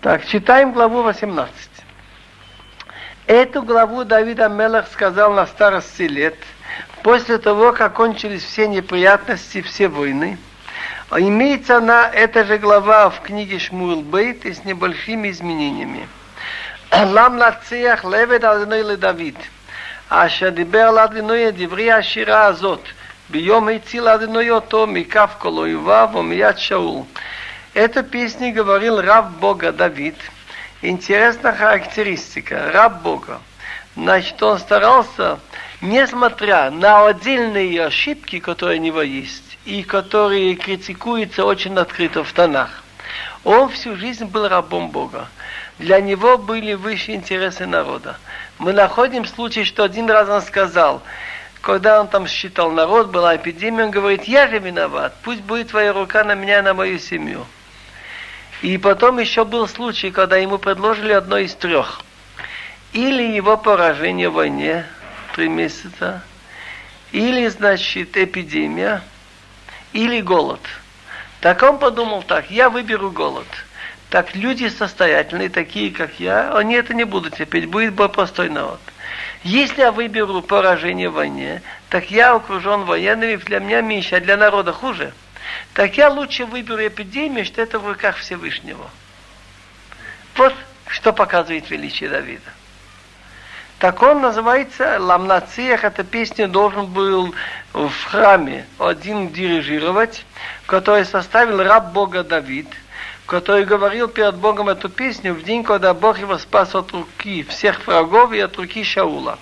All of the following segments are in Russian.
Так, читаем главу 18. Эту главу Давид Амелах сказал на старости лет, после того, как кончились все неприятности, все войны. Имеется она, эта же глава в книге Шмуэл Бейт и с небольшими изменениями. לם להצליח לעבד אדוני לדוד, אשר דיבר על אדוני את דברי השירה הזאת, ביום הציל אדוני אותו מכף כל אויביו ומיד שאול. Эту песню говорил раб Бога Давид. Интересная характеристика. Раб Бога. Значит, он старался, несмотря на отдельные ошибки, которые у него есть, и которые критикуются очень открыто в тонах, он всю жизнь был рабом Бога. Для него были высшие интересы народа. Мы находим случай, что один раз он сказал, когда он там считал народ, была эпидемия, он говорит, я же виноват, пусть будет твоя рука на меня и на мою семью. И потом еще был случай, когда ему предложили одно из трех. Или его поражение в войне, три месяца, или, значит, эпидемия, или голод. Так он подумал так, я выберу голод. Так люди состоятельные, такие как я, они это не будут терпеть, будет простой народ. Если я выберу поражение в войне, так я окружен военными, для меня меньше, а для народа хуже так я лучше выберу эпидемию, что это в руках Всевышнего. Вот что показывает величие Давида. Так он называется Ламнациях, эта песня должен был в храме один дирижировать, который составил раб Бога Давид, который говорил перед Богом эту песню в день, когда Бог его спас от руки всех врагов и от руки Шаула.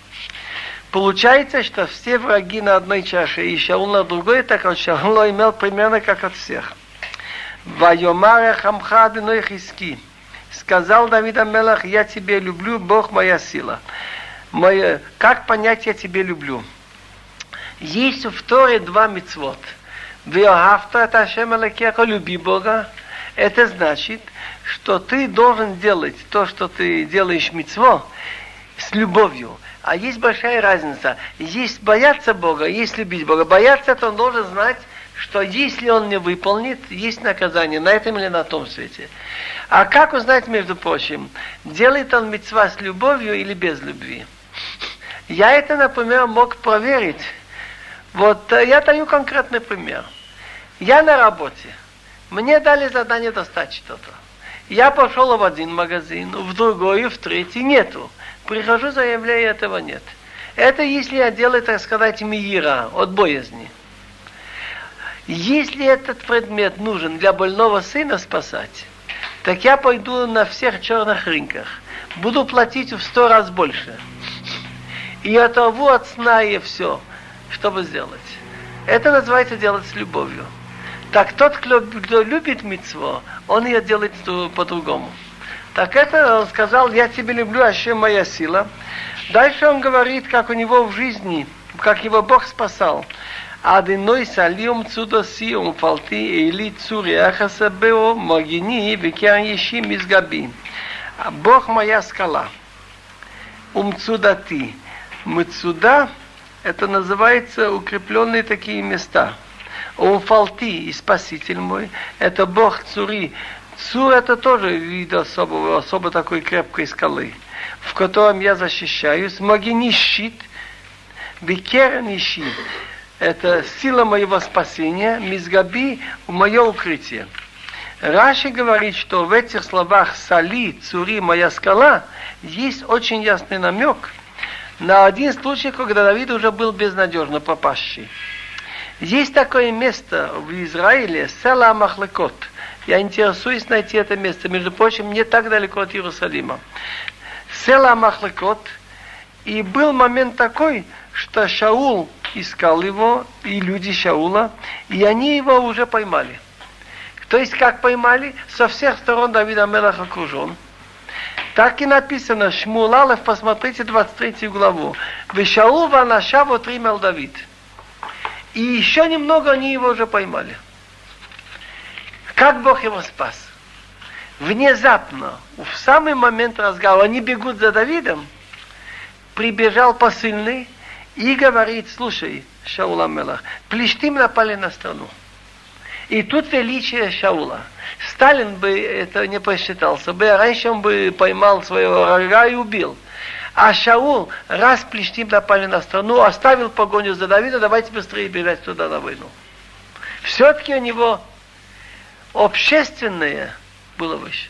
Получается, что все враги на одной чаше, и Шаул на другой, так как Шаул имел примерно как от всех. Вайомаре хамха адиной хиски. Сказал Давид Амелах, я тебе люблю, Бог моя сила. Моя, как понять, я тебе люблю? Есть в Торе два мицвод. Виохавта это Ашем Алекеха, люби Бога. Это значит, что ты должен делать то, что ты делаешь мицво, с любовью. А есть большая разница. Есть бояться Бога, есть любить Бога. Бояться, то он должен знать, что если он не выполнит, есть наказание на этом или на том свете. А как узнать, между прочим, делает он мецва с любовью или без любви? Я это, например, мог проверить. Вот э, я даю конкретный пример. Я на работе. Мне дали задание достать что-то. Я пошел в один магазин, в другой, в третий, нету. Прихожу, заявляю, этого нет. Это если я делаю, так сказать, мира, от боязни. Если этот предмет нужен для больного сына спасать, так я пойду на всех черных рынках. Буду платить в сто раз больше. И оторву от сна и все, чтобы сделать. Это называется делать с любовью. Так тот, кто, кто любит митцво, он ее делает по-другому. Так это он сказал, я тебя люблю, а чем моя сила. Дальше он говорит, как у него в жизни, как его Бог спасал. Адиной салиум цудоси умфалти или цуриаха сабео могини векян еши мизгаби. Бог моя скала. Умцудати. Мцуда это называется укрепленные такие места. Умфалти и Спаситель мой, это Бог Цури, Цур это тоже вид особого, особо такой крепкой скалы, в котором я защищаюсь. Могини щит, бекерни щит. Это сила моего спасения, мизгаби, мое укрытие. Раши говорит, что в этих словах «сали», «цури», «моя скала» есть очень ясный намек на один случай, когда Давид уже был безнадежно пропащий. Есть такое место в Израиле, села Махлекот – я интересуюсь найти это место. Между прочим, не так далеко от Иерусалима. Села Махлекот, и был момент такой, что Шаул искал его, и люди Шаула, и они его уже поймали. То есть, как поймали, со всех сторон Давида Мелах окружен. Так и написано, Шмулалев, посмотрите 23 главу. Вешаул ванашаву тримел Давид. И еще немного они его уже поймали. Как Бог его спас? Внезапно, в самый момент разговора, они бегут за Давидом, прибежал посыльный и говорит, слушай, Шаула Мелах, плештим напали на страну. И тут величие Шаула. Сталин бы это не посчитался бы, раньше он бы поймал своего врага и убил. А Шаул, раз Плештим напали на страну, оставил погоню за Давида, давайте быстрее бежать туда на войну. Все-таки у него общественное было выше.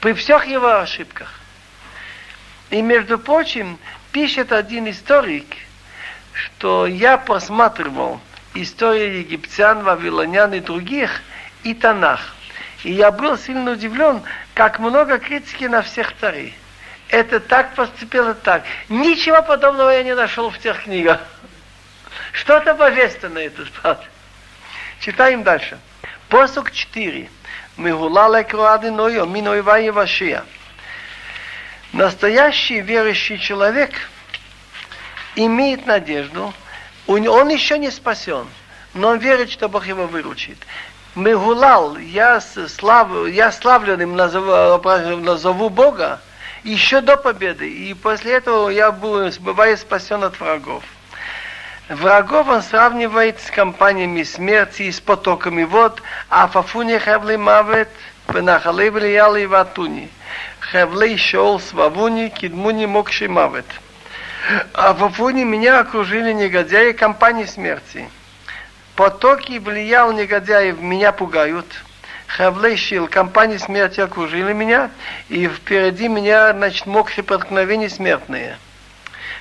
При всех его ошибках. И, между прочим, пишет один историк, что я просматривал историю египтян, вавилонян и других, и Танах. И я был сильно удивлен, как много критики на всех царей. Это так поступило так. Ничего подобного я не нашел в тех книгах. Что-то божественное тут. Читаем дальше. Посук 4. Мегулала круадиною, миной вашия. Настоящий верующий человек имеет надежду, он еще не спасен, но он верит, что Бог его выручит. Мегулал, я, слав, я славленным назову, назову Бога еще до победы, и после этого я буду, бываю спасен от врагов. Врагов он сравнивает с компаниями смерти и с потоками вод, а фафуни хевли мавет, пенахалей влияли и ватуни. Хевлей шоул свавуни, кидмуни мокши мавет. А фафуни меня окружили негодяи компании смерти. Потоки влиял негодяев меня пугают. Хавлей шил, компании смерти окружили меня, и впереди меня, значит, мокши проткновения смертные.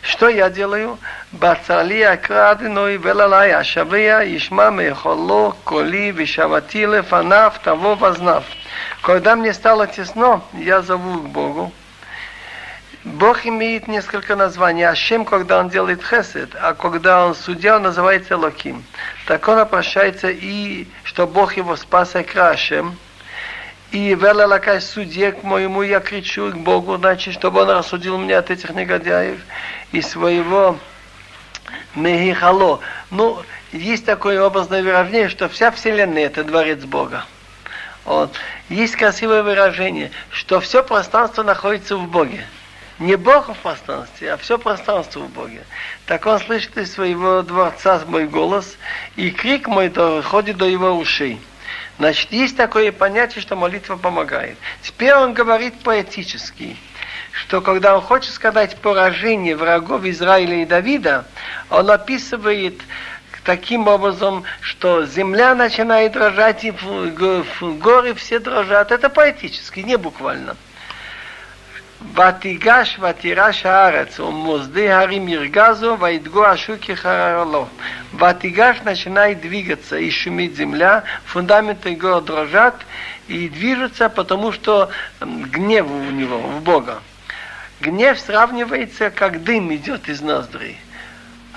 Что я делаю? Бацали акрадину и велалай ашавия, ишма мехоло, коли, вишавати лефанав, того вознав. Когда мне стало тесно, я зову к Богу. Бог имеет несколько названий. Ашем, когда он делает хесед, а когда он судья, он называется Локим. Так он обращается и, что Бог его спас Экра Ашем. И велалакай судье к моему я кричу к Богу, значит, чтобы он рассудил меня от этих негодяев и своего Мехихало. Ну, есть такое образное выражение, что вся Вселенная – это дворец Бога. Вот. Есть красивое выражение, что все пространство находится в Боге. Не Бог в пространстве, а все пространство в Боге. Так он слышит из своего дворца мой голос, и крик мой доходит до его ушей. Значит, есть такое понятие, что молитва помогает. Теперь он говорит поэтически что когда он хочет сказать поражение врагов Израиля и Давида, он описывает таким образом, что земля начинает дрожать, и горы все дрожат. Это поэтически, не буквально. ותיגש ותירש הארץ, ומוסדי הרים ירגזו, וידגו השוקי חררלו. ותיגש начинает двигаться, и шумит земля, фундаменты гор дрожат, и движутся, потому что гнев у него, в Бога. Гнев сравнивается, как дым идет из ноздрей.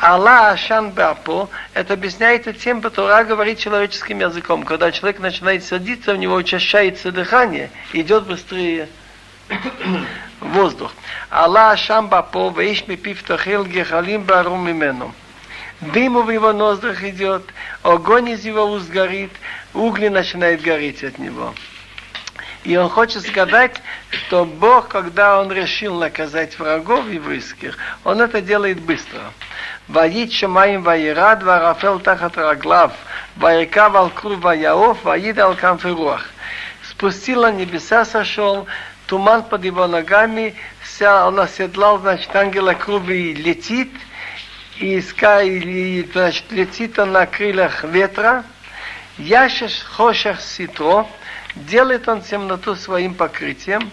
Алла Ашан Бапо, это объясняется тем, что Тора говорит человеческим языком. Когда человек начинает садиться, у него учащается дыхание, идет быстрее воздух. Алла шамба по вейшми пифтахил гехалим барум имену. Дым в его ноздрах идет, огонь из его уст горит, угли начинают гореть от него. И он хочет сказать, что Бог, когда он решил наказать врагов еврейских, он это делает быстро. Ваид шамаим ваирад, варафел тахат раглав, ваирка валкру ваяов, ваид алкамфируах. Спустил на небеса, сошел, туман под его ногами, вся, он оседлал, значит, ангела крови летит, и, и значит, летит он на крыльях ветра, яшеш хошах ситро, делает он темноту своим покрытием,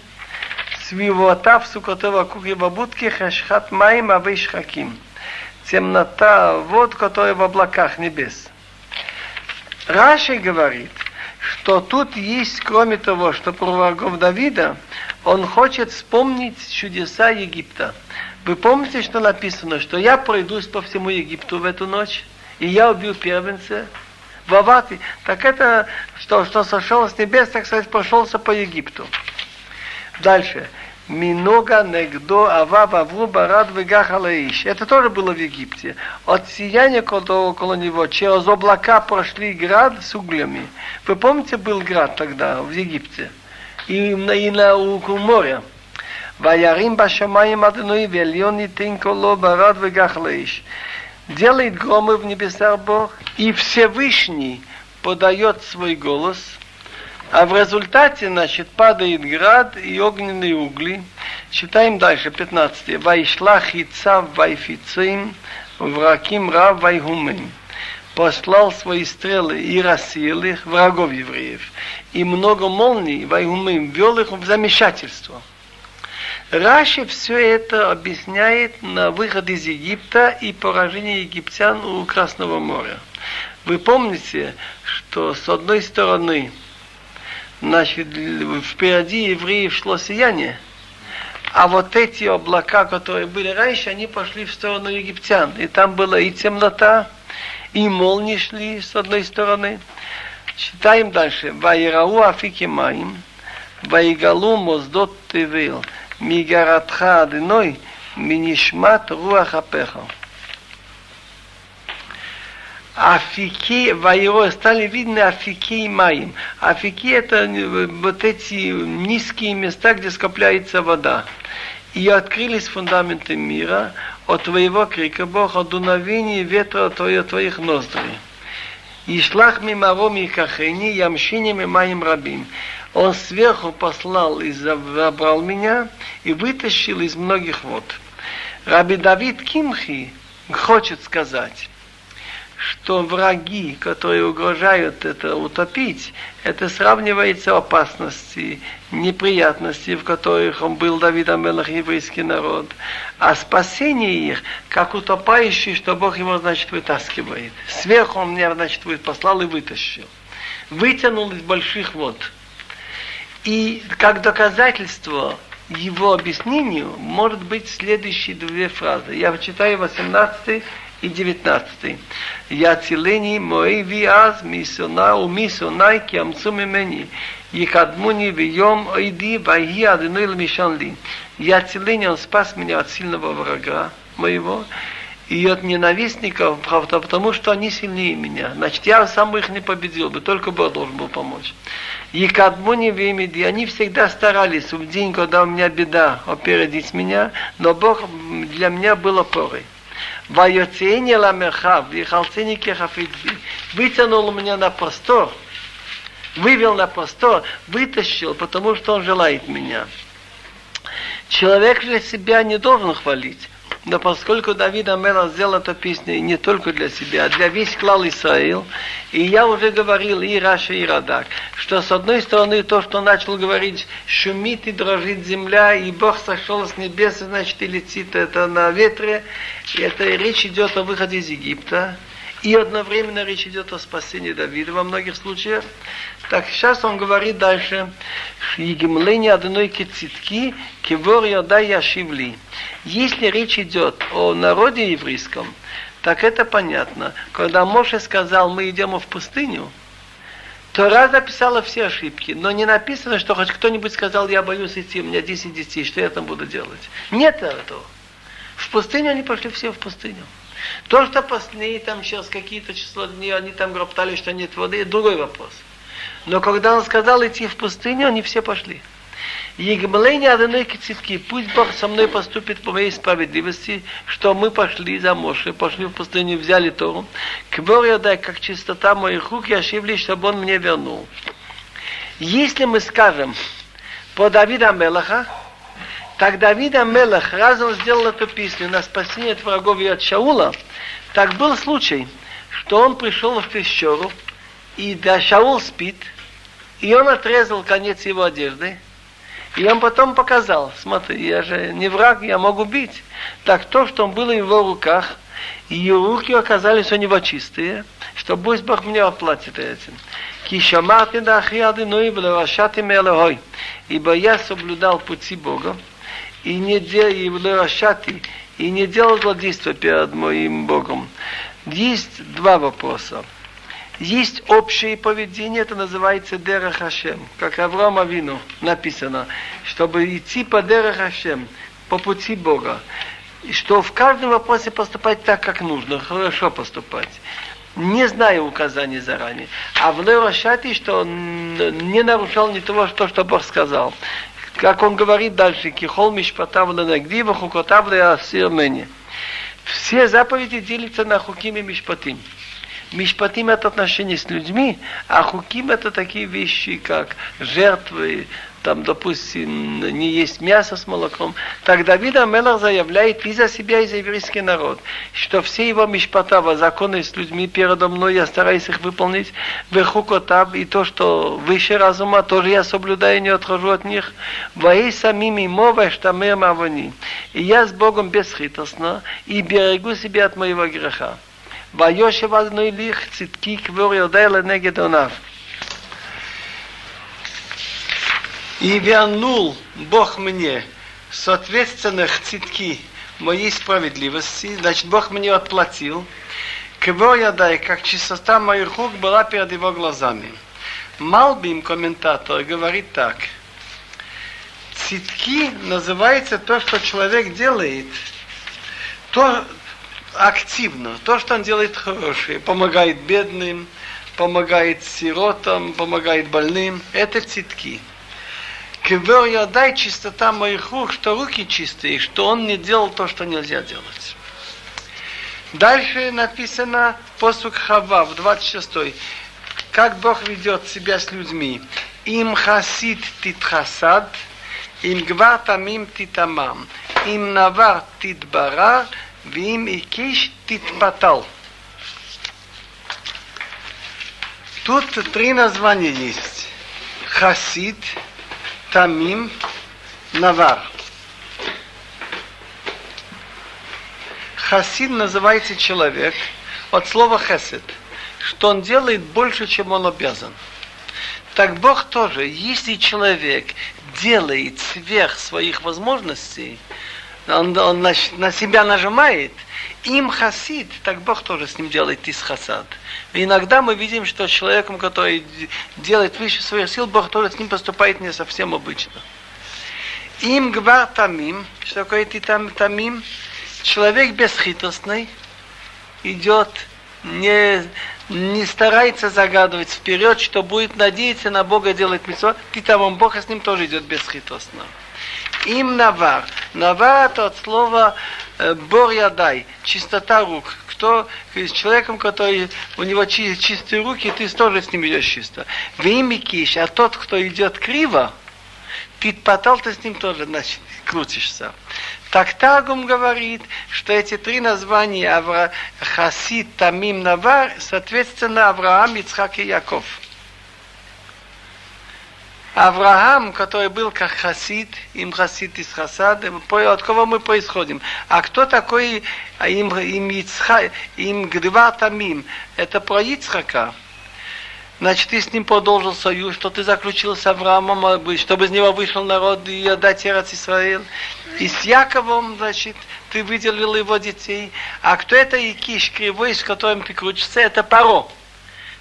свивотав сукотова кухева будки хашхат маим авейшхаким. Темнота вод, которая в облаках небес. Раши говорит, что тут есть, кроме того, что про врагов Давида, он хочет вспомнить чудеса Египта. Вы помните, что написано, что я пройдусь по всему Египту в эту ночь, и я убил первенца, Вавати. Так это, что, что сошел с небес, так сказать, прошелся по Египту. Дальше. Минога негдо ава вавру барад вегахалаиш. Это тоже было в Египте. От сияния, которого около него, через облака прошли град с углями. Вы помните, был град тогда в Египте? И на, и на у моря. Ваярим башамаем адной вельони тинколо барад вегахалаиш. Делает громы в небесах Бог, и Всевышний подает свой голос – а в результате, значит, падает град и огненные угли. Читаем дальше, 15. Вайшла хица вайфицим враким рав вайгумим. Послал свои стрелы и рассеял их, врагов евреев. И много молний вайгумим вел их в замешательство. Раши все это объясняет на выход из Египта и поражение египтян у Красного моря. Вы помните, что с одной стороны, значит, впереди евреев шло сияние. А вот эти облака, которые были раньше, они пошли в сторону египтян. И там была и темнота, и молнии шли с одной стороны. Читаем дальше. Ваирау афики маим, ваигалу моздот тывил, мигаратха адыной, минишмат руах апехал. Афики, вайро, стали видны афики и маим. Афики это вот эти низкие места, где скопляется вода. И открылись фундаменты мира от твоего крика, Бог, от дуновения ветра от твоих ноздрей. И шлах мимаром и кахени, ямшини мимаим рабим. Он сверху послал и забрал меня и вытащил из многих вод. Раби Давид Кимхи хочет сказать, что враги, которые угрожают это утопить, это сравнивается опасности, неприятности, в которых он был Давид Амелах, еврейский народ, а спасение их, как утопающий, что Бог его, значит, вытаскивает. Сверху он меня, значит, послал и вытащил. Вытянул из больших вод – и как доказательство его объяснению может быть следующие две фразы. Я читаю 18 и 19. Я целени мои виаз мисона у мисонай киамцу мимени. Якадмуни вием ойди вайги адыной. Я целени, он спас меня от сильного врага моего и от ненавистников, правда, потому что они сильнее меня. Значит, я сам их не победил бы, только Бог должен был помочь. И кадмуни вемиди, они всегда старались в день, когда у меня беда, опередить меня, но Бог для меня был опорой. Вайоцене ламерхав, и халценики хафидзи, вытянул меня на простор, вывел на простор, вытащил, потому что он желает меня. Человек же себя не должен хвалить. Но поскольку Давид Амела сделал эту песню не только для себя, а для весь клал Исраил, и я уже говорил и Раша, и Радак, что с одной стороны то, что начал говорить, шумит и дрожит земля, и Бог сошел с небес, значит, и летит это на ветре, и это речь идет о выходе из Египта, и одновременно речь идет о спасении Давида во многих случаях. Так сейчас он говорит дальше, «Егемление одной кицитки, кивор ядай яшивли». Если речь идет о народе еврейском, так это понятно. Когда Моше сказал, мы идем в пустыню, Тора записала все ошибки, но не написано, что хоть кто-нибудь сказал, я боюсь идти, у меня 10 детей, что я там буду делать. Нет этого. В пустыню они пошли все в пустыню. То, что последние там сейчас какие-то число дней, они там роптали, что нет воды, другой вопрос. Но когда он сказал идти в пустыню, они все пошли. Егмление одной кицитки, пусть Бог со мной поступит по моей справедливости, что мы пошли за Моше, пошли в пустыню, взяли Тору. Квор я дай, как чистота моих рук, я шивли, чтобы он мне вернул. Если мы скажем по Давида Мелаха, так Давид Амелах, раз он сделал эту песню на спасение от врагов и от Шаула, так был случай, что он пришел в пещеру, и да Шаул спит, и он отрезал конец его одежды, и он потом показал, смотри, я же не враг, я могу бить. Так то, что было в его руках, и его руки оказались у него чистые, что пусть Бог мне оплатит этим. Кишамарти да ахриады ной влевашати мелehой. Ибо я соблюдал пути Бога, и не делал и и не делал злодейства перед моим Богом. Есть два вопроса. Есть общее поведение, это называется Дера Хашем, как Авраам Авину написано, чтобы идти по Дера Хашем, по пути Бога, что в каждом вопросе поступать так, как нужно, хорошо поступать. Не зная указаний заранее. А в Лерашати, что он не нарушал не того, что, что Бог сказал. Как он говорит дальше, Кихол Мишпатав Ленагдива, Хукотав Леасир Все заповеди делятся на Хуким и Мишпатим. Мишпатим это отношение с людьми, а хуким это такие вещи, как жертвы, там, допустим, не есть мясо с молоком, так Давид Амелах заявляет и за себя, и за еврейский народ, что все его мишпатава, законы с людьми передо мной, я стараюсь их выполнить, вехукотаб, и то, что выше разума, тоже я соблюдаю, не отхожу от них, воей самими мова, что мы мавани. И я с Богом бесхитростно, и берегу себя от моего греха. ויושב אדוני ליך צדקי כבור יודע לנגד עוניו. И вернул Бог мне соответственных цитки моей справедливости, значит, Бог мне отплатил. Кого я дай, как чистота моих рук была перед его глазами. Малбим, комментатор, говорит так. Цитки называется то, что человек делает, то активно, то, что он делает хорошее, помогает бедным, помогает сиротам, помогает больным, это цитки. Квер я дай чистота моих рук, что руки чистые, что он не делал то, что нельзя делать. Дальше написано посук Хава в 26 как Бог ведет себя с людьми. Им хасид титхасад, им гвар тамим титамам, им навар титбара, вим икиш титпатал. Тут три названия есть. Хасид, Тамим Навар. Хасид называется человек от слова хесед, что он делает больше, чем он обязан. Так Бог тоже, если человек делает сверх своих возможностей, он, он на, на себя нажимает, им хасид, так Бог тоже с ним делает из хасад. Иногда мы видим, что человеком, который делает выше своих сил, Бог тоже с ним поступает не совсем обычно. Им гвар тамим, что такое ты там тамим? Человек бесхитростный идет, не, не старается загадывать вперед, что будет надеяться на Бога делать митцвот, ты там он Бог, с ним тоже идет бесхитростно. Им навар. Навар это от слова бор ядай, чистота рук. Кто с человеком, который у него чи, чистые руки, ты тоже с ним идешь чисто. В имя а тот, кто идет криво, ты потал, ты с ним тоже значит, крутишься. Так Тагум говорит, что эти три названия Авра, Хасид, Тамим, Навар, соответственно, Авраам, Ицхак и Яков. Авраам, который был как хасид, им хасид из хасада, от кого мы происходим. А кто такой им, им, Ицха, им Гдва Тамим? Это про Ицхака. Значит, ты с ним продолжил союз, что ты заключил с Авраамом, чтобы из него вышел народ и отдать Эрец Израиль. И с Яковом, значит, ты выделил его детей. А кто это Икиш, кривой, с которым ты крутишься, это Паро.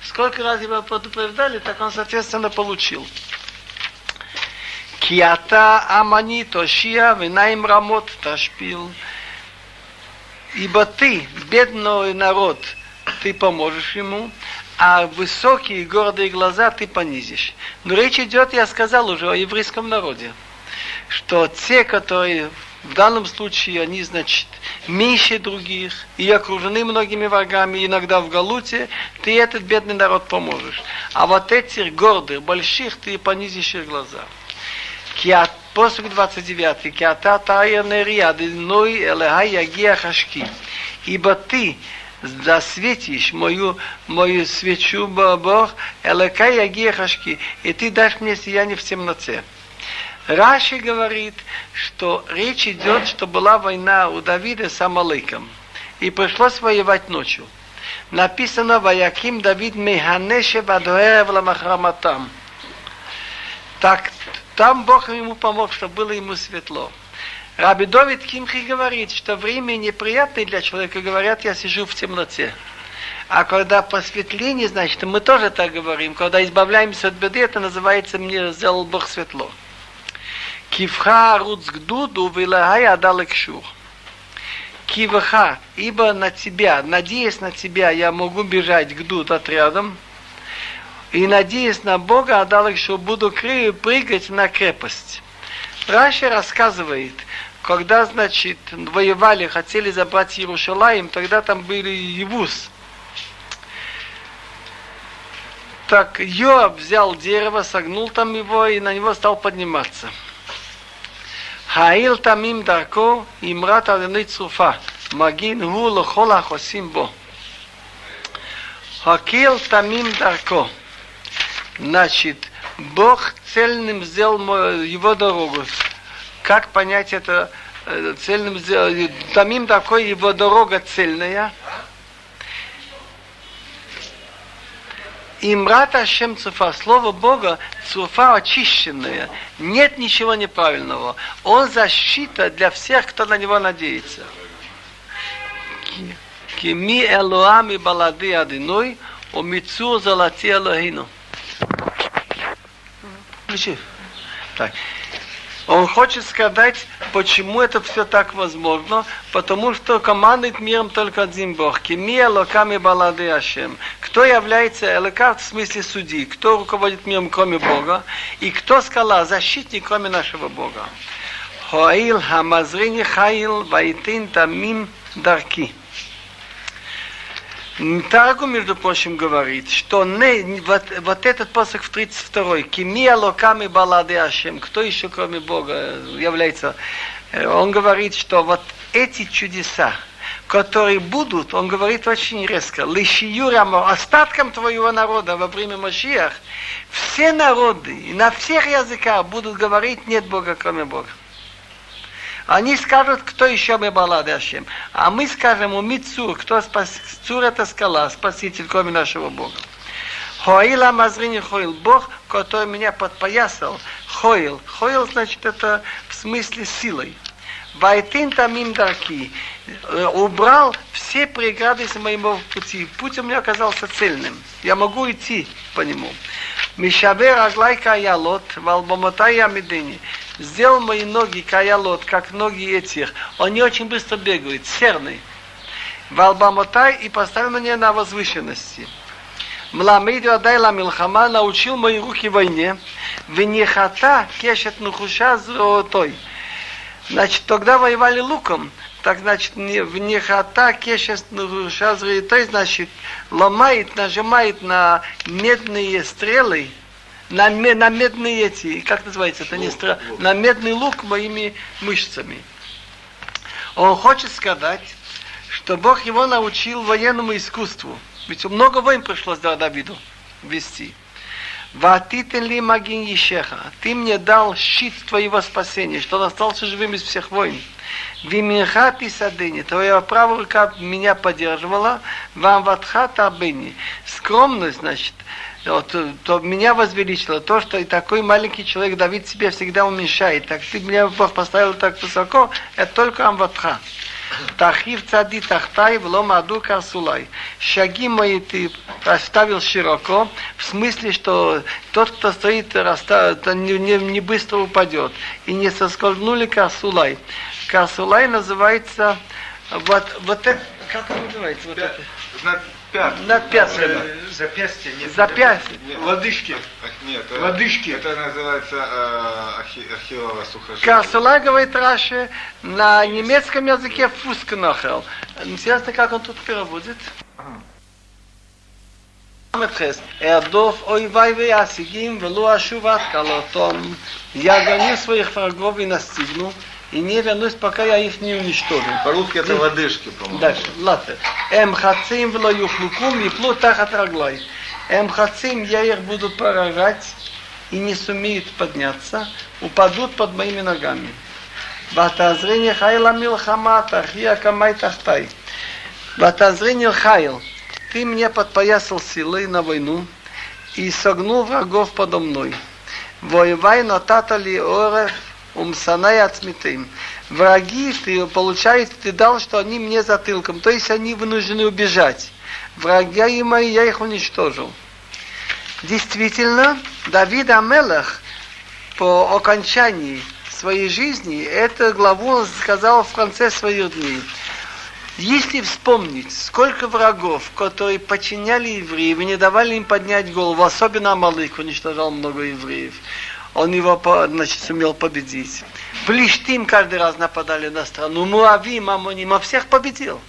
Сколько раз его предупреждали, так он, соответственно, получил. Кията амани тошия винаим рамот ташпил. Ибо ты, бедный народ, ты поможешь ему, а высокие гордые глаза ты понизишь. Но речь идет, я сказал уже, о еврейском народе, что те, которые в данном случае они, значит, меньше других и окружены многими врагами, иногда в Галуте, ты этот бедный народ поможешь. А вот этих гордых, больших, ты понизишь их глаза. Киат, посук 29, Киата тая нерия, дной элега ягия хашки. Ибо ты засветишь мою, мою свечу, Бог, элега ягия хашки, и ты дашь мне сияние в темноте. Раши говорит, что речь идет, что была война у Давида с Амалыком, и пришлось воевать ночью. Написано Ваяким Давид Механеше Вадуэвла Махраматам. Так там Бог ему помог, чтобы было ему светло. Раби Довид Кимхи говорит, что время неприятное для человека, говорят, я сижу в темноте. А когда посветление, значит, мы тоже так говорим, когда избавляемся от беды, это называется «мне сделал Бог светло». Кивха руцгдуду вилагай адалексшур. Кивха, ибо на тебя, надеясь на тебя, я могу бежать к дуд отрядом, и надеясь на Бога, отдал их, что буду прыгать на крепость. Раши рассказывает, когда, значит, воевали, хотели забрать Иерушалаем, тогда там были Евус. Так Йоаб взял дерево, согнул там его и на него стал подниматься. Хаил тамим дарко, имрат адыны цуфа, магин гу лохол ахосим бо. Хакил тамим дарко. Значит, Бог цельным сделал его дорогу. Как понять это э, цельным сделал? Тамим такой его дорога цельная – Имрат Ашем Цуфа, слово Бога, Цуфа очищенное, нет ничего неправильного. Он защита для всех, кто на него надеется. Кими Элуами Балады Адиной, Умицур Залати Элохину. Так. Он хочет сказать, почему это все так возможно, потому что командует миром только один Бог. Кемия локами балады Ашем. Кто является элокат в смысле судьи? Кто руководит миром, кроме Бога? И кто скала, защитник, кроме нашего Бога? Хоаил хамазрини хаил вайтин тамим дарки. Таргу, между прочим, говорит, что не, вот, вот этот посох в 32-й, «Кимия локами балады Ашем», кто еще, кроме Бога, является... Э, он говорит, что вот эти чудеса, которые будут, он говорит очень резко, лишиюрам, остаткам твоего народа во время Машиях, все народы на всех языках будут говорить, нет Бога, кроме Бога. Они скажут, кто еще мы балады Ашем. А мы скажем, у Мицур, кто спас... Цур это скала, спаситель, кроме нашего Бога. Хоила Мазрини Хоил, Бог, который меня подпоясал, Хоил. Хоил, значит, это в смысле силой. Вайтин тамим дарки. Убрал все преграды с моего пути. Путь у меня оказался цельным. Я могу идти по нему. Мишабер аглай каялот, валбомотай амидыни сделал мои ноги каялот, как ноги этих. Они очень быстро бегают, серный. Валбамотай и поставил меня на возвышенности. Мламиду Адайла Милхама научил мои руки войне. Венехата кешет нухуша золотой. Значит, тогда воевали луком. Так, значит, в нехата кешет нухуша золотой, значит, ломает, нажимает на медные стрелы, на, на медные эти, как называется, это не стра... на медный лук моими мышцами. Он хочет сказать, что Бог его научил военному искусству. Ведь много войн пришлось Давиду вести. Ватитен ли магин ешеха. Ты мне дал щит твоего спасения, что он остался живым из всех войн. Виминхати садыни. Твоя правая рука меня поддерживала. Вам ватхата абыни. Скромность, значит, вот, то меня возвеличило то, что и такой маленький человек Давид себе всегда уменьшает. Так ты меня Бог поставил так высоко, это только Амватха. Тахив цади тахтай в ломаду карсулай. Шаги мои ты расставил широко, в смысле, что тот, кто стоит, не, не, не быстро упадет. И не соскользнули карсулай. Карсулай называется вот, вот это, как он называется? Вот это? Пят. Над пятками. Запястье. Нет, Запястье. Лодыжки. Нет, Лодыжки. Это называется э, архи, архиловое сухожилие. Карсула говорит Раши на немецком языке фускнахел. Интересно, как он тут переводит. Я гоню своих врагов и настигну и не вернусь, пока я их не уничтожу. По-русски это лодыжки, по-моему. Дальше, ладно. Эм хацим вло юхлукум и плут тахат раглай. Эм хацим я их буду поражать и не сумеют подняться, упадут под моими ногами. Ватазрение хайла милхама тахия камай тахтай. Ватазрение хайл. Ты мне подпоясал силой на войну и согнул врагов подо мной. Воевай на татали орев умсанай ацмитым. Враги ты, получается, ты дал, что они мне затылком, то есть они вынуждены убежать. Враги мои, я их уничтожил. Действительно, Давид Амелах по окончании своей жизни, эту главу он сказал в конце своих дней. Если вспомнить, сколько врагов, которые подчиняли евреев и не давали им поднять голову, особенно Амалык уничтожал много евреев, он его значит, сумел победить. Плештим каждый раз нападали на страну. Муавим, Амоним, а всех победил.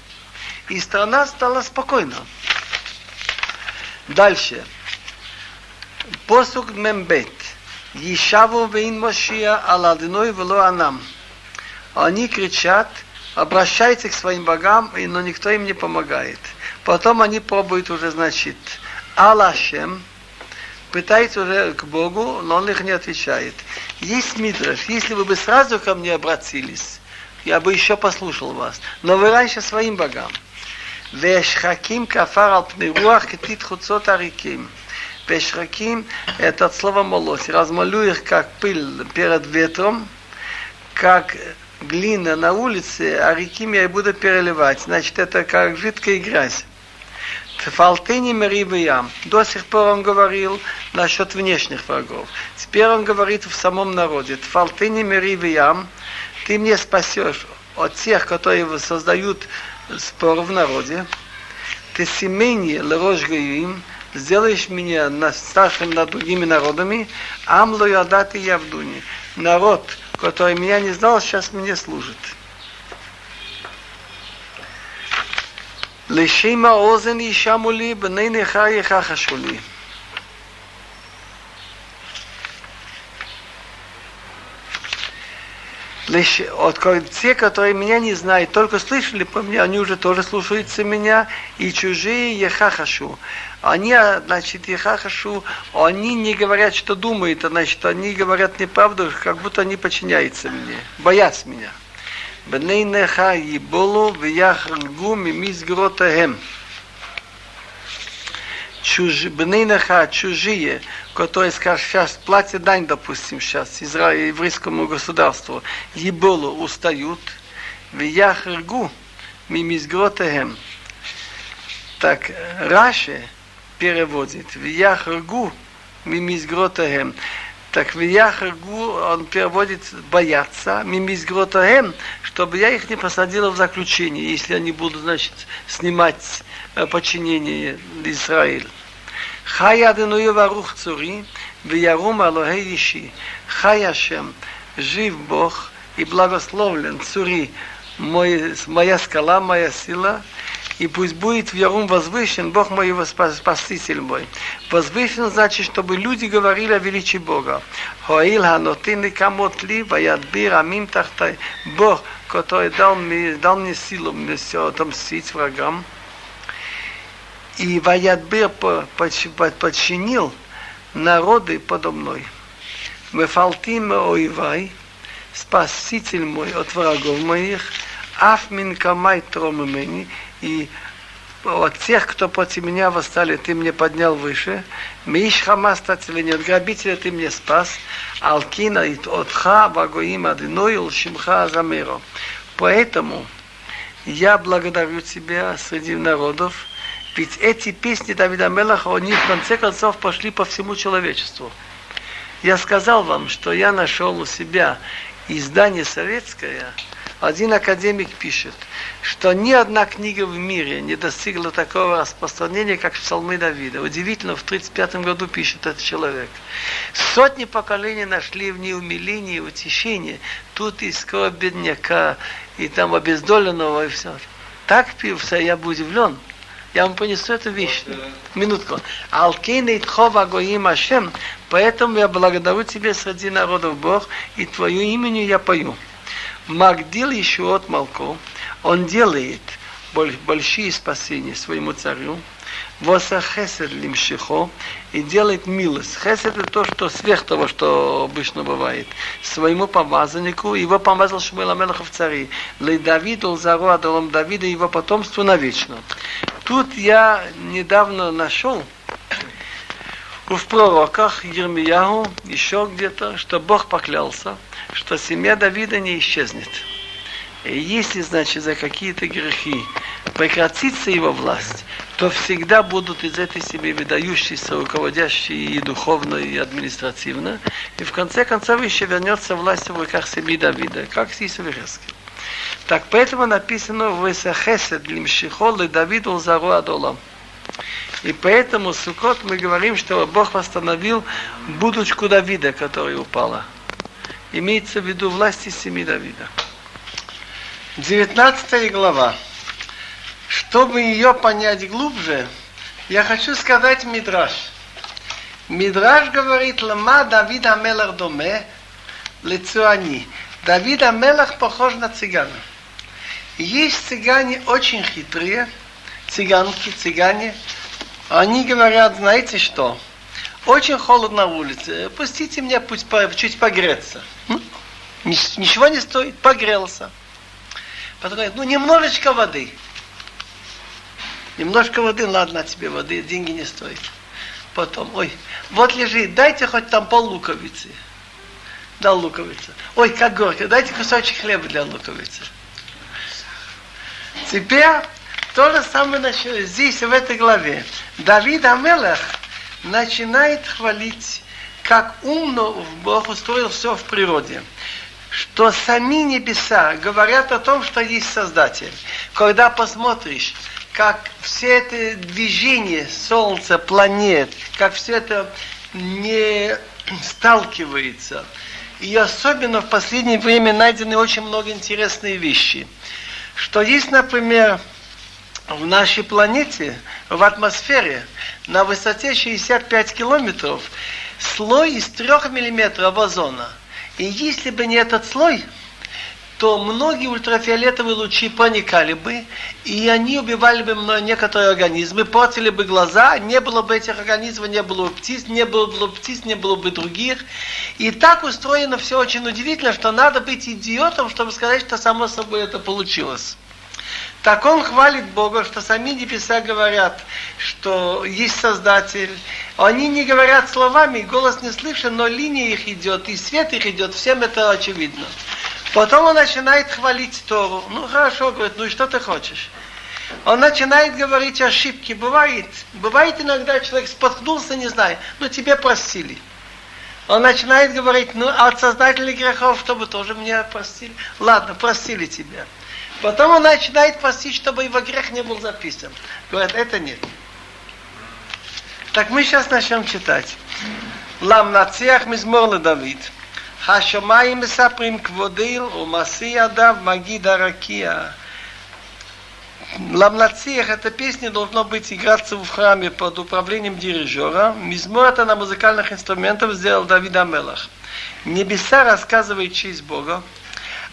И страна стала спокойна. Дальше. Посук Мембет. Ешаву вейн Мошия Аладиной вело Анам. Они кричат, обращаются к своим богам, но никто им не помогает. Потом они пробуют уже, значит, Аллашем, пытается уже к Богу, но он их не отвечает. Есть мидраш, если вы бы сразу ко мне обратились, я бы еще послушал вас. Но вы раньше своим богам. Вешхаким кафар ал пнеруах кетит хуцот ариким. Вешхаким это от слова молоть. Размолю их как пыль перед ветром, как глина на улице, а реким я буду переливать. Значит, это как жидкая грязь. Фалтыни Мерибиям. До сих пор он говорил насчет внешних врагов. Теперь он говорит в самом народе. Фалтыни Мерибиям. Ты мне спасешь от тех, которые создают спор в народе. Ты семени лерожгаим. Сделаешь меня старшим над другими народами. Амло ядати явдуни. Народ, который меня не знал, сейчас мне служит. Лишима озен и шамули, бней неха хахашули. Лишь от те, которые меня не знают, только слышали по мне, они уже тоже слушаются меня, и чужие ехахашу. Они, значит, ехахашу, они не говорят, что думают, значит, они говорят неправду, как будто они подчиняются мне, боятся меня. בני נכה ייבולו ויחרגו ממסגרותיהם. Чуж... Бней Неха, чужие, которые, скажем, сейчас платят дань, допустим, сейчас Израиль, еврейскому государству, еболу устают, в яхргу мимизгротехем. Так, Раши переводит, в яхргу мимизгротехем. Так в Яхагу он переводит бояться, мимизгротаем, чтобы я их не посадила в заключение, если они будут, значит, снимать э, подчинение Израиль. Хай Аденуе Варух Цури, Виярум Алохе Иши, Хай жив Бог и благословлен Цури, мой, моя скала, моя сила, и пусть будет в Ярум возвышен Бог мой и Спаситель мой. Возвышен значит, чтобы люди говорили о величии Бога. Хоил ханотин камот ли, ваядбир амим тахтай. Бог, который дал мне, дал мне силу все отомстить врагам. И ваядбир подчинил народы подо мной. Мефалтим оивай, спаситель мой от врагов моих, афмин камай тромымени, и от тех, кто против меня восстали, ты мне поднял выше. Миш Хамас не от грабителя ты мне спас. Алкина и отха багоим адиной шимха замеро. Поэтому я благодарю тебя среди народов, ведь эти песни Давида Мелаха, они в конце концов пошли по всему человечеству. Я сказал вам, что я нашел у себя издание советское, один академик пишет, что ни одна книга в мире не достигла такого распространения, как псалмы Давида. Удивительно, в 1935 году пишет этот человек. Сотни поколений нашли в ней умиление и утешение. Тут искал бедняка, и там обездоленного, и все. Так пился, я бы удивлен. Я вам принесу эту вещь. Минутку. Алкейн и тхова гоим Ашем. Поэтому я благодарю тебе среди народов Бог, и твою имени я пою. Магдил еще от Малко, он делает большие спасения своему царю, Воса хесед лимшихо и делает милость. Хесед это то, что сверх того, что обычно бывает. Своему помазаннику, его помазал Шмуэл Амелах в цари. Лей Давиду, Зару Адалом Давида, его потомству навечно. Тут я недавно нашел в пророках Ермияху, еще где-то, что Бог поклялся, что семья Давида не исчезнет. И если, значит, за какие-то грехи прекратится его власть, то всегда будут из этой семьи выдающиеся, руководящие и духовно, и административно. И в конце концов еще вернется власть в руках семьи Давида, как Сисовихески. Так поэтому написано в Исахесед Лимшихол Давиду Зару Адолам. И поэтому Сукот мы говорим, что Бог восстановил будочку Давида, которая упала. Имеется в виду власти семьи Давида. 19 глава. Чтобы ее понять глубже, я хочу сказать Мидраш. Мидраш говорит, лама Давид Амелах доме, лицо они. Давид Амелах похож на цыгана. Есть цыгане очень хитрые, цыганки, цыгане. Они говорят, знаете что, очень холодно на улице, пустите меня пусть чуть погреться. Ну, ничего не стоит, погрелся. Потом говорит, ну немножечко воды. Немножко воды, ладно, тебе воды, деньги не стоит. Потом, ой, вот лежит, дайте хоть там пол луковицы. Дал луковица. Ой, как горько, дайте кусочек хлеба для луковицы. Теперь то же самое началось здесь, в этой главе. Давид Амелах начинает хвалить, как умно Бог устроил все в природе. Что сами небеса говорят о том, что есть Создатель. Когда посмотришь, как все это движение Солнца, планет, как все это не сталкивается. И особенно в последнее время найдены очень много интересных вещей. Что есть, например, в нашей планете, в атмосфере, на высоте 65 километров, слой из 3 миллиметров озона. И если бы не этот слой, то многие ультрафиолетовые лучи проникали бы, и они убивали бы некоторые организмы, портили бы глаза, не было бы этих организмов, не было бы птиц, не было бы птиц, не было бы других. И так устроено все очень удивительно, что надо быть идиотом, чтобы сказать, что само собой это получилось. Так он хвалит Бога, что сами небеса говорят, что есть Создатель. Они не говорят словами, голос не слышен, но линия их идет, и свет их идет, всем это очевидно. Потом он начинает хвалить Тору. Ну хорошо, говорит, ну и что ты хочешь? Он начинает говорить ошибки. Бывает, бывает иногда человек споткнулся, не знаю, но тебе простили. Он начинает говорить, ну, от создателей грехов, чтобы тоже меня простили. Ладно, простили тебя. Потом он начинает просить, чтобы его грех не был записан. Говорит, это нет. Так мы сейчас начнем читать. Лам нациях мизмор Давид. השמיים מספרים כבודיל ומעשי ידיו מגיד הרקיע. Ламнациях эта песня должно быть играться в храме под управлением дирижера. Мизмор это на музыкальных инструментах сделал Давид Амелах. Небеса рассказывает честь Бога,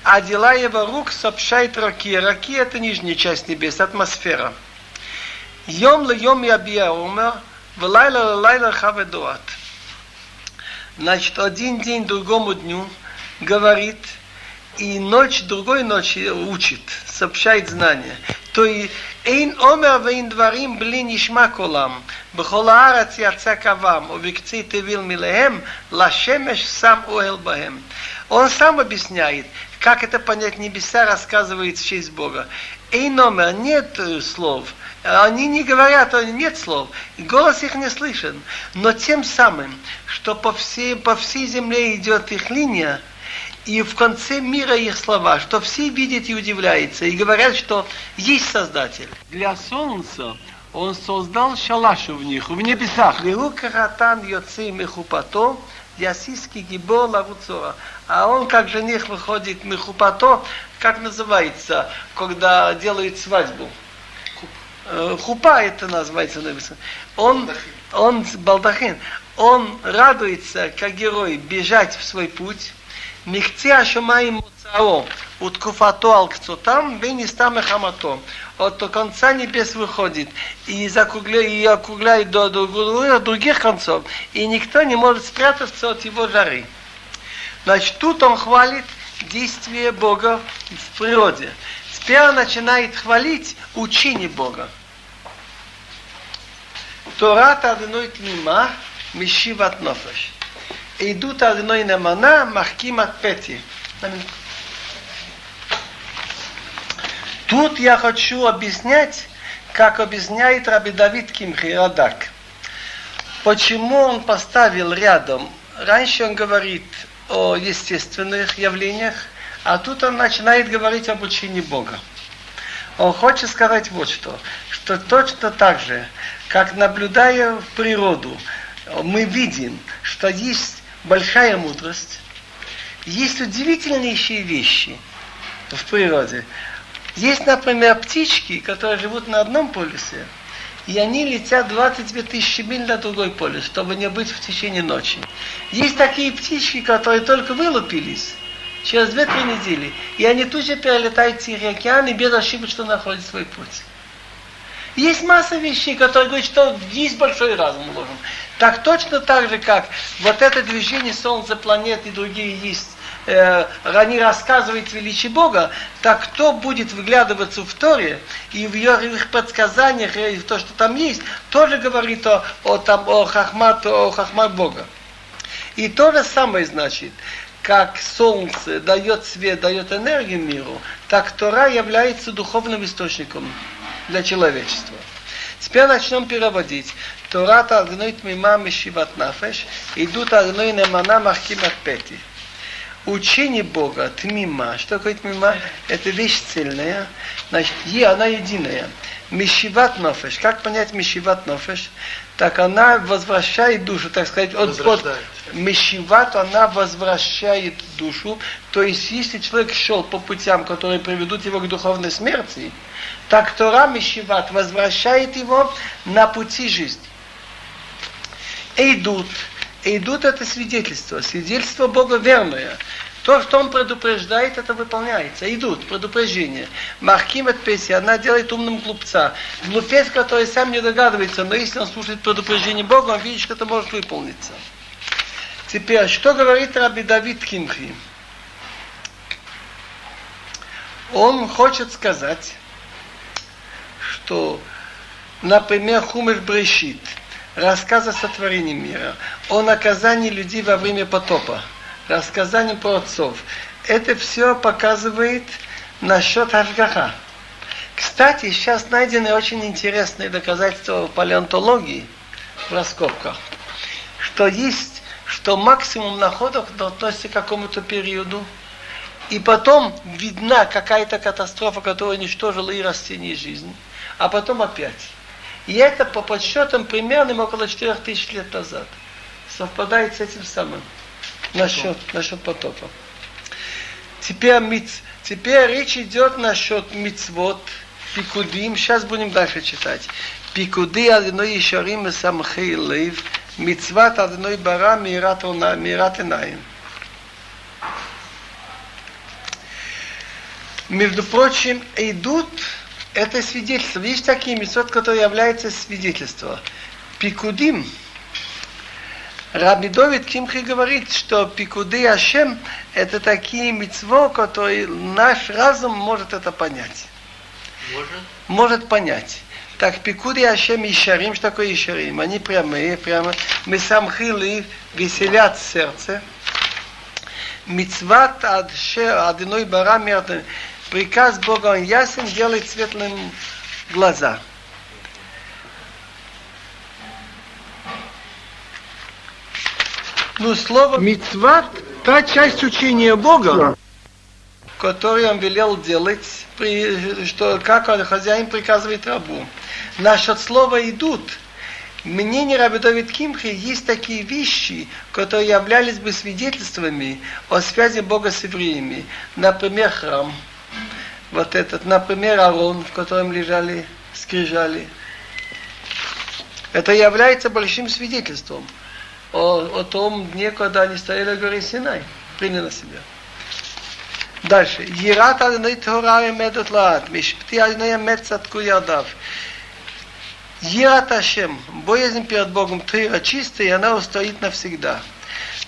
а дела его рук сообщает Раки. Раки это нижняя часть небес, атмосфера. Йом ле йом ябия умер, влайла лайла хаведуат. Значит, один день другому дню говорит, и ночь другой ночи учит, сообщает знания. То и אין עומר ואין דברים בלי נשמע קולם. בכל הארץ יצא קוום, ובקצי תביל מלהם, לשמש שם אוהל בהם. Он сам объясняет, как это понять небеса, рассказывает в честь Бога. Эй номер, нет слов, они не говорят, нет слов, голос их не слышен. Но тем самым, что по всей, по всей земле идет их линия, и в конце мира их слова, что все видят и удивляются, и говорят, что есть Создатель. Для Солнца он создал шалашу в них, в небесах. Лирукаратан йоци мехупато, ясиски гибо лавуцора. А он как жених выходит мехупато, как называется, когда делают свадьбу. Э, хупа это называется. Он, он, балдахин, он радуется, как герой, бежать в свой путь. Михце ашамаим Фарао, уткуфато алкцутам, венистам и хаматом. От конца небес выходит и, закругля, и округляет до, до, до других концов. И никто не может спрятаться от его жары. Значит, тут он хвалит действие Бога в природе. Сперва начинает хвалить учение Бога. Торат одной тнима, мишиват нофеш. Идут одной немана, махким от пети. На минутку. Тут я хочу объяснять, как объясняет Раби Давид Кимхи Радак. Почему он поставил рядом? Раньше он говорит о естественных явлениях, а тут он начинает говорить об учении Бога. Он хочет сказать вот что, что точно так же, как наблюдая в природу, мы видим, что есть большая мудрость, есть удивительнейшие вещи в природе. Есть, например, птички, которые живут на одном полюсе, и они летят 22 тысячи миль на другой полюс, чтобы не быть в течение ночи. Есть такие птички, которые только вылупились через 2-3 недели, и они тут же перелетают Тихий океан и безошибочно находят свой путь. Есть масса вещей, которые говорят, что есть большой разум вложен. Так точно так же, как вот это движение Солнца, планет и другие есть э, они рассказывают величие Бога, так кто будет выглядываться в Торе и в их предсказаниях, и в то, что там есть, тоже говорит о, о, там, о, хахмат, о хахмат Бога. И то же самое значит, как солнце дает свет, дает энергию миру, так Тора является духовным источником для человечества. Теперь начнем переводить. Тора Таргнует Мима Мишиват Нафеш, идут Аргнуй Немана Махкимат Пети учение Бога, тмима. Что такое тмима? Это вещь цельная, значит, е, она единая. Мишиват нофеш. Как понять мишиват нофеш? Так она возвращает душу, так сказать, от, от мишиват, она возвращает душу. То есть, если человек шел по путям, которые приведут его к духовной смерти, так Тора мишиват возвращает его на пути жизни. Идут идут это свидетельство. Свидетельство Бога верное. То, что он предупреждает, это выполняется. Идут предупреждения. Махким от песи, она делает умным глупца. Глупец, который сам не догадывается, но если он слушает предупреждение Бога, он видит, что это может выполниться. Теперь, что говорит Раби Давид Кимхи? Он хочет сказать, что, например, Хумер Брешит – рассказ о сотворении мира, о наказании людей во время потопа, рассказание про отцов. Это все показывает насчет Ашгаха. Кстати, сейчас найдены очень интересные доказательства палеонтологии, в раскопках, что есть, что максимум находок относится к какому-то периоду, и потом видна какая-то катастрофа, которая уничтожила и растения, и жизнь, а потом опять. И это по подсчетам примерно около 4000 лет назад. Совпадает с этим самым. Насчет, насчет потопа. Теперь, миц, теперь речь идет насчет мицвод, пикудим. Сейчас будем дальше читать. Пикуды одной ишарим и самхей лейв, мицват одной бара мират инаим. Между прочим, идут это свидетельство. Есть такие митцвот, которые являются свидетельством. Пикудим. Раби Довид Кимхи говорит, что пикуды Ашем это такие митцво, которые наш разум может это понять. Может? Может понять. Так, пикуды Ашем и Шарим, что такое Ишарим? Они прямые, прямо. Мы самхили веселят сердце. Мицват адной бара мертвым приказ Бога, он ясен, делает светлым глаза. Ну, слово митцват, та часть учения Бога, которую он велел делать, при, что, как он, хозяин приказывает рабу. Насчет слова идут. Мнение Раби Давид Кимхи есть такие вещи, которые являлись бы свидетельствами о связи Бога с евреями. Например, храм – вот этот, например, Арон, в котором лежали скрижали. Это является большим свидетельством о, о том дне, когда они стояли на горе Синай, приняли на себя. Дальше. Ерат Адонai Тора Медот Лаат, Мишпти Адонai Мед Цатку Ярдав. Ерат Ашем, боязнь перед Богом Тыра чистая, и она устоит навсегда.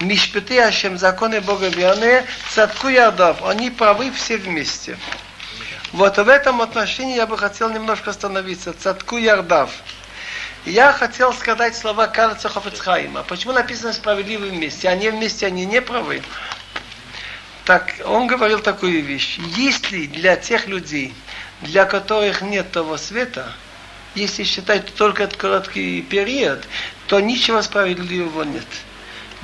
Мишпти Ашем, законы Бога верные, Цатку Ярдав, они правы все вместе. Вот в этом отношении я бы хотел немножко остановиться. Цатку Ярдав. Я хотел сказать слова Карца Хофецхайма. Почему написано справедливые вместе? Они вместе, они не правы. Так он говорил такую вещь. Если для тех людей, для которых нет того света, если считать только этот короткий период, то ничего справедливого нет.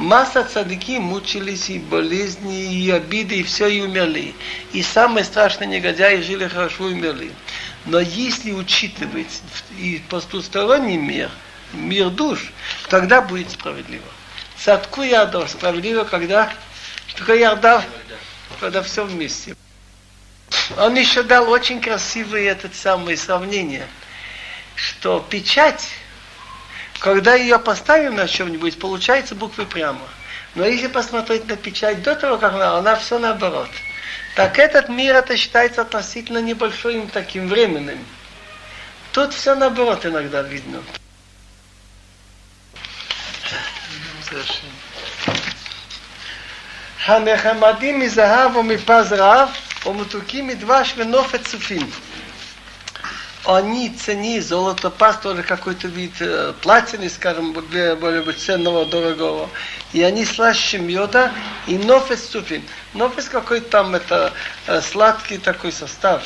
Масса цадыки мучились и болезни, и обиды, и все, и умерли. И самые страшные негодяи жили хорошо и умерли. Но если учитывать и потусторонний мир, мир душ, тогда будет справедливо. Садку Ярдов справедливо, когда? Только Ярдов, когда все вместе. Он еще дал очень красивое этот самое сравнение. что печать, когда ее поставим на чем-нибудь, получается буквы прямо. Но если посмотреть на печать до того, как она, она все наоборот. Так этот мир это считается относительно небольшим таким временным. Тут все наоборот иногда видно. הנחמדים מזהב ומפז רב ומתוקים מדבש ונופת צופים. Они цени золото, пас тоже какой-то вид э, платины, скажем, более, более ценного, дорогого. И они слаще меда и нофес цуфин. Нофес какой-то там это э, сладкий такой состав.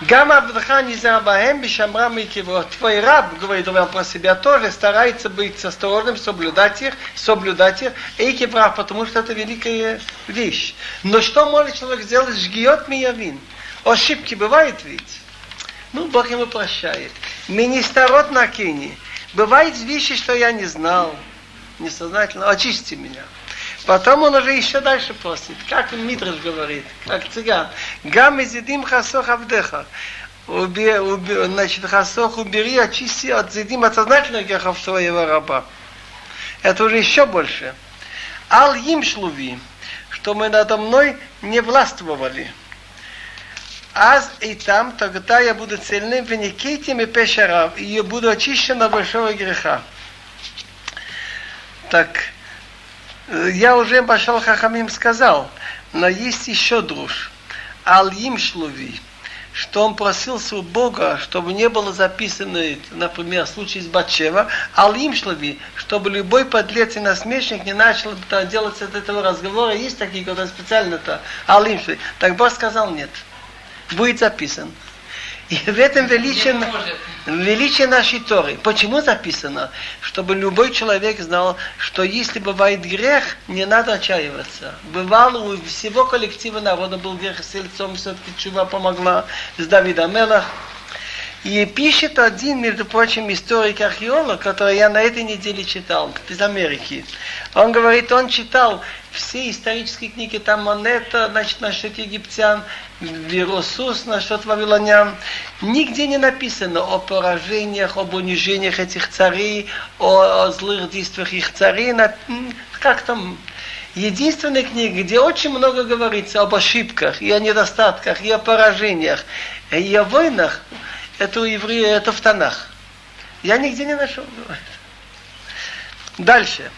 Гам Авдха нельзя баем бешамра микиво. Твой раб, говорит он про себя, тоже старается быть осторожным, соблюдать их, соблюдать их, экибра, потому что это великая вещь. Но что может человек сделать? Жгиот миявин. Ошибки бывают ведь. Ну, Бог ему прощает. Министарот на кине. Бывает вещи, что я не знал. Несознательно. Очисти меня. Потом он уже еще дальше просит, как Митриш говорит, как цыган. Гам изидим хасох авдеха. Уби, уби, значит, хасох убери, очисти от зидим от сознательных грехов своего раба. Это уже еще больше. Ал им шлуви, что мы надо мной не властвовали. Аз и там, тогда я буду цельным в Никитим и Пешарав, и я буду очищен от большого греха. Так, я уже Башал Хахамим сказал, но есть еще друж. Алим Шлуви, что он просился у Бога, чтобы не было записано, например, случай с Батчева, Алим Шлуви, чтобы любой подлец и насмешник не начал делать от этого разговора. Есть такие, когда специально-то Алим Шлуви. Так Бог сказал нет. Будет записан. И в этом величие, величие нашей Торы. Почему записано? Чтобы любой человек знал, что если бывает грех, не надо отчаиваться. Бывало у всего коллектива народа был грех с лицом, все-таки чува помогла с Давида Мелах. И пишет один, между прочим, историк-археолог, который я на этой неделе читал, из Америки. Он говорит, он читал все исторические книги, там монета, значит, насчет египтян, Вирусус, насчет вавилонян. Нигде не написано о поражениях, об унижениях этих царей, о, о злых действиях их царей. Как там Единственная книга, где очень много говорится об ошибках, и о недостатках, и о поражениях, и о войнах, это у еврея, это в Танах. Я нигде не нашел. Дальше.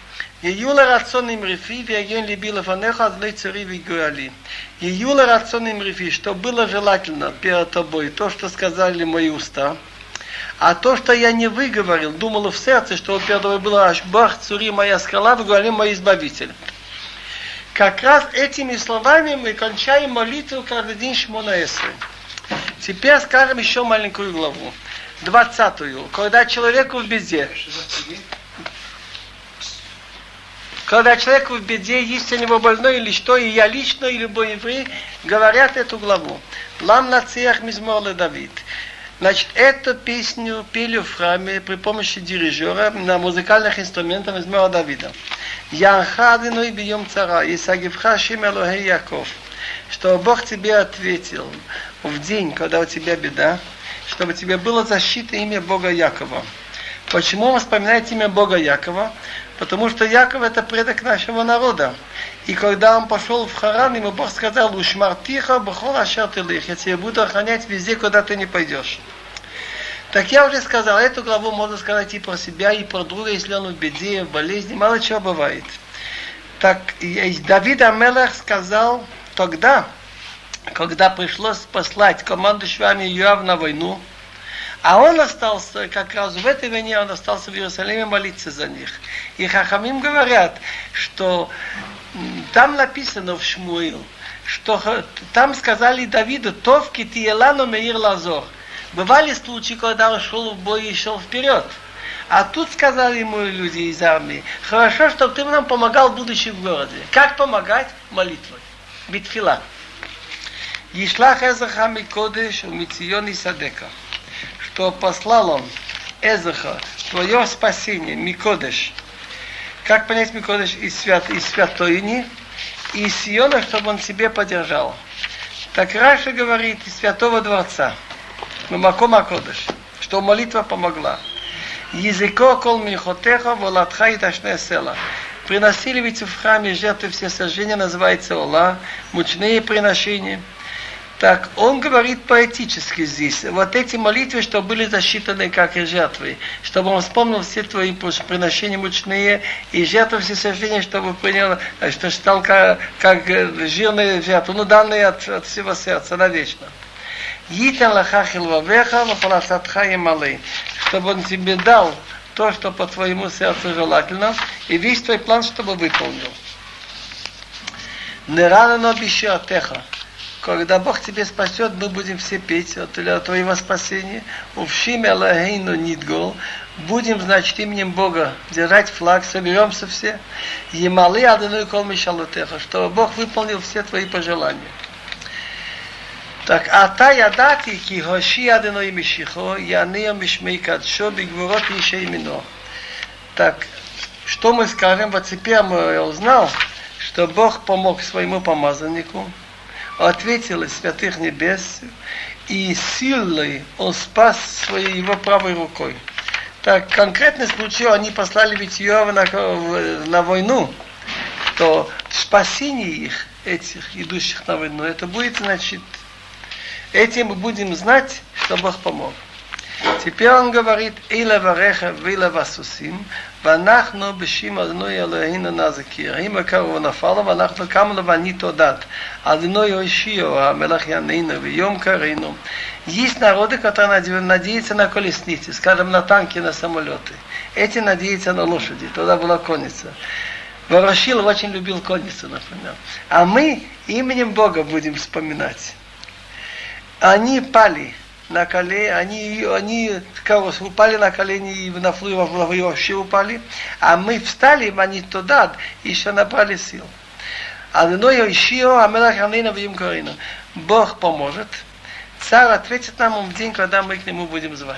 Июла рацион им рефи, вяген либила фанеха, азлей цари вигуали. Июла рацион им рефи, что было желательно перед тобой, то, что сказали мои уста, а то, что я не выговорил, думал в сердце, что перед тобой было Ашбах, Цури, моя скала, выговорил мой избавитель. Как раз этими словами мы кончаем молитву каждый день Шмона Эсры. Теперь скажем еще маленькую главу. Двадцатую. Когда человеку в беде. Когда человеку в беде, есть у него больной или что, и я лично, и любой еврей, говорят эту главу. Лам нациях мизмор Давид. Значит, эту песню пели в храме при помощи дирижера на музыкальных инструментах Мизмора Давида. Янхадину и бьем цара, и сагивха шим Яков. Что Бог тебе ответил, в день, когда у тебя беда, чтобы тебе было защита имя Бога Якова. Почему он вспоминает имя Бога Якова? Потому что Яков это предок нашего народа. И когда он пошел в Харан, ему Бог сказал, Ушмартиха бахол ашер я тебя буду охранять везде, куда ты не пойдешь. Так я уже сказал, эту главу можно сказать и про себя, и про друга, если он в беде, в болезни, мало чего бывает. Так Давид Амелах сказал тогда, когда пришлось послать команду Швами Юав на войну, а он остался, как раз в этой войне, он остался в Иерусалиме молиться за них. И Хахамим говорят, что там написано в Шмуил, что там сказали Давиду, Тов китиелану меир лазор. Бывали случаи, когда он шел в бой и шел вперед. А тут сказали ему люди из армии, хорошо, чтобы ты нам помогал, будучи в городе. Как помогать? Молитвой. Битфила. Ишлах Эзаха Микодеш Умицион Садека, что послал он Эзаха, твое спасение, Микодеш. Как понять Микодеш из, свят, из святойни? И Сиона, чтобы он себе поддержал. Так Раша говорит из Святого Дворца, на Макома Кодыш, что молитва помогла. Языко кол михотеха волатха и ташне села. Приносили ведь в храме жертвы все сожжения, называется Ола, мучные приношения. Так, он говорит поэтически здесь. Вот эти молитвы, что были засчитаны как и жертвы, чтобы он вспомнил все твои приношения мучные и жертвы все сожжения, чтобы принял, что стал как, как жирные жертвы, ну данные от, от всего сердца навечно. Чтобы он тебе дал то, что по твоему сердцу желательно, и весь твой план, чтобы выполнил. Не рано но теха. Когда Бог тебе спасет, мы будем все петь от твоего спасения. Увшим Элохейну Нидгол. Будем, значит, именем Бога держать флаг, соберемся все. Емалы Адыну Кол Мишалутеха, чтобы Бог выполнил все твои пожелания. Так, а та ядати, ки гоши адено и мишихо, янея мишмей кадшо, бигворот еще именно. Так, что мы скажем? Вот теперь я узнал, что Бог помог своему помазаннику, ответил из святых небес, и силой он спас своей его правой рукой. Так, конкретный случай, они послали ведь Иова на, на войну, то спасение их, этих идущих на войну, это будет, значит, Этим мы будем знать, что Бог помог. Теперь он говорит, Иля вареха вила васусим, ואנחנו בשם אדוני אלוהינו נזכיר. אם הקרוב נפל, ואנחנו קמנו ואני תודת. אדוני הושיעו, המלך янейну, ויום קראנו. Есть народы, которые надеются на колесницы, скажем, на танки, на самолеты. Эти надеются на лошади, тогда была конница. Ворошилов очень любил конницу, например. А мы именем Бога будем вспоминать они пали на колени, они, они корос, упали на колени и на флу вообще упали, а мы встали, они туда, еще набрали сил. Бог поможет. Царь ответит нам в день, когда мы к нему будем звать.